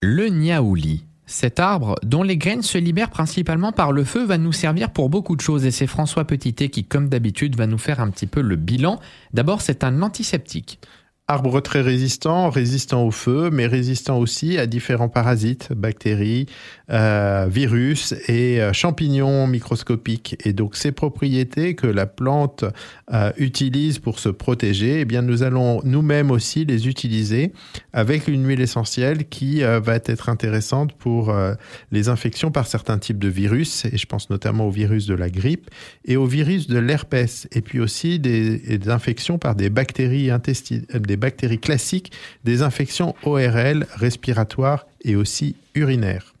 Le niaouli. Cet arbre, dont les graines se libèrent principalement par le feu, va nous servir pour beaucoup de choses et c'est François Petitet qui, comme d'habitude, va nous faire un petit peu le bilan. D'abord, c'est un antiseptique. Arbre très résistant, résistant au feu, mais résistant aussi à différents parasites, bactéries, euh, virus et euh, champignons microscopiques. Et donc ces propriétés que la plante euh, utilise pour se protéger, eh bien nous allons nous-mêmes aussi les utiliser avec une huile essentielle qui va être intéressante pour les infections par certains types de virus, et je pense notamment au virus de la grippe et au virus de l'herpès, et puis aussi des, des infections par des bactéries intestinales des bactéries classiques des infections ORL, respiratoires et aussi urinaires.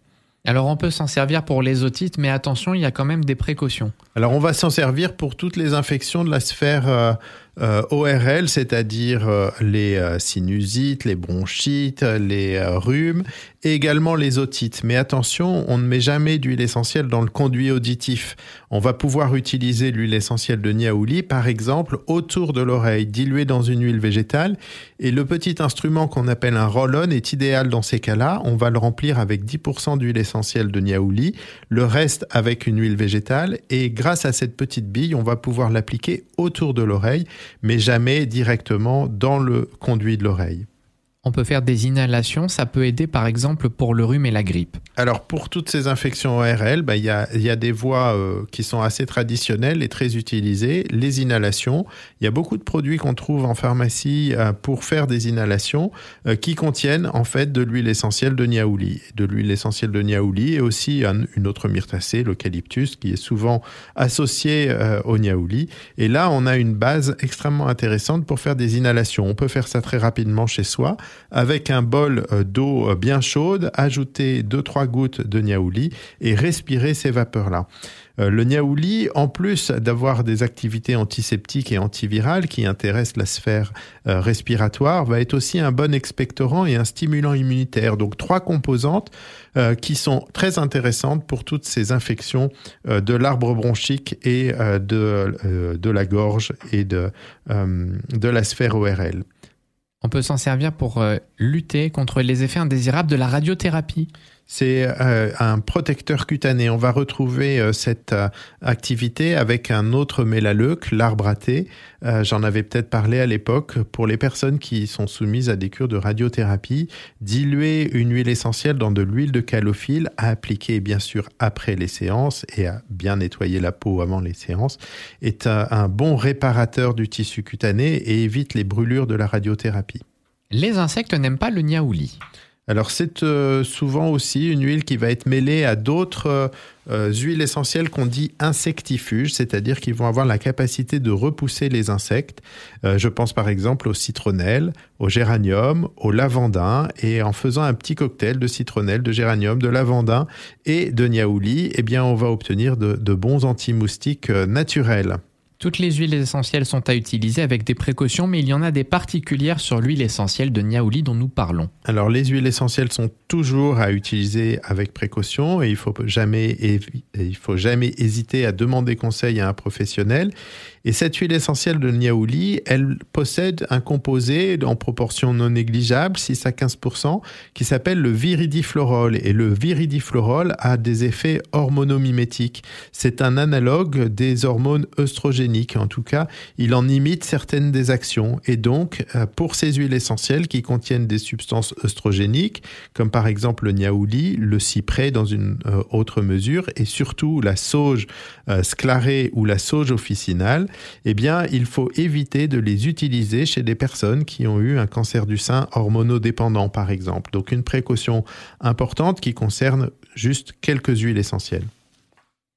Alors on peut s'en servir pour les otites, mais attention, il y a quand même des précautions. Alors on va s'en servir pour toutes les infections de la sphère euh, euh, ORL, c'est-à-dire euh, les sinusites, les bronchites, les rhumes et également les otites. Mais attention, on ne met jamais d'huile essentielle dans le conduit auditif. On va pouvoir utiliser l'huile essentielle de niaouli, par exemple, autour de l'oreille, diluée dans une huile végétale. Et le petit instrument qu'on appelle un roll-on est idéal dans ces cas-là. On va le remplir avec 10% d'huile essentielle de niaouli, le reste avec une huile végétale et grâce à cette petite bille, on va pouvoir l'appliquer autour de l'oreille, mais jamais directement dans le conduit de l'oreille. On peut faire des inhalations, ça peut aider par exemple pour le rhume et la grippe. Alors pour toutes ces infections ORL, bah, il y, a, des voies euh, qui sont assez traditionnelles et très utilisées. Les inhalations, il y a beaucoup de produits qu'on trouve en pharmacie euh, pour faire des inhalations euh, qui contiennent en fait de l'huile essentielle de niaouli. De l'huile essentielle de niaouli et aussi une autre myrtacée, l'eucalyptus, qui est souvent associé au niaouli. Et là, on a une base extrêmement intéressante pour faire des inhalations. On peut faire ça très rapidement chez soi avec un bol euh, d'eau euh, bien chaude, ajouter 2-3 gouttes de niaouli et respirer ces vapeurs-là. Euh, le niaouli, en plus d'avoir des activités antiseptiques et antivirales qui intéressent la sphère respiratoire, va être aussi un bon expectorant et un stimulant immunitaire. Donc trois composantes qui sont très intéressantes pour toutes ces infections de l'arbre bronchique et de, la gorge et de la sphère ORL. On peut s'en servir pour euh, lutter contre les effets indésirables de la radiothérapie. C'est euh, un protecteur cutané. On va retrouver euh, cette activité avec un autre mélaleuque, l'arbre à. J'en avais peut-être parlé à l'époque. Pour les personnes qui sont soumises à des cures de radiothérapie, diluer une huile essentielle dans de l'huile de calophylle à appliquer bien sûr après les séances et à bien nettoyer la peau avant les séances est un bon réparateur du tissu cutané et évite les brûlures de la radiothérapie. Les insectes n'aiment pas le niaouli. Alors c'est euh, souvent aussi une huile qui va être mêlée à d'autres euh, huiles essentielles qu'on dit insectifuges, c'est-à-dire qui vont avoir la capacité de repousser les insectes. Euh, je pense par exemple au citronnelle, au géranium, au lavandin, et en faisant un petit cocktail de citronnelle, de géranium, de lavandin et de niaouli, eh bien on va obtenir de, de bons anti-moustiques naturels. Toutes les huiles essentielles sont à utiliser avec des précautions, mais il y en a des particulières sur l'huile essentielle de Niaouli dont nous parlons. Alors les huiles essentielles sont toujours à utiliser avec précaution et il faut jamais faut jamais hésiter à demander conseil à un professionnel. Et cette huile essentielle de Niaouli, elle possède un composé en proportion non négligeable, 6 à 15% qui s'appelle le viridiflorol et le viridiflorol a des effets hormonomimétiques. C'est un analogue des hormones œstrogéniques en tout cas, il en imite certaines des actions. Et donc, euh, pour ces huiles essentielles qui contiennent des substances œstrogéniques, comme par exemple le niaouli, le cyprès dans une euh, autre mesure, et surtout la sauge euh, sclarée ou la sauge officinale, eh bien, il faut éviter de les utiliser chez des personnes qui ont eu un cancer du sein hormonodépendant, par exemple. Donc, une précaution importante qui concerne juste quelques huiles essentielles.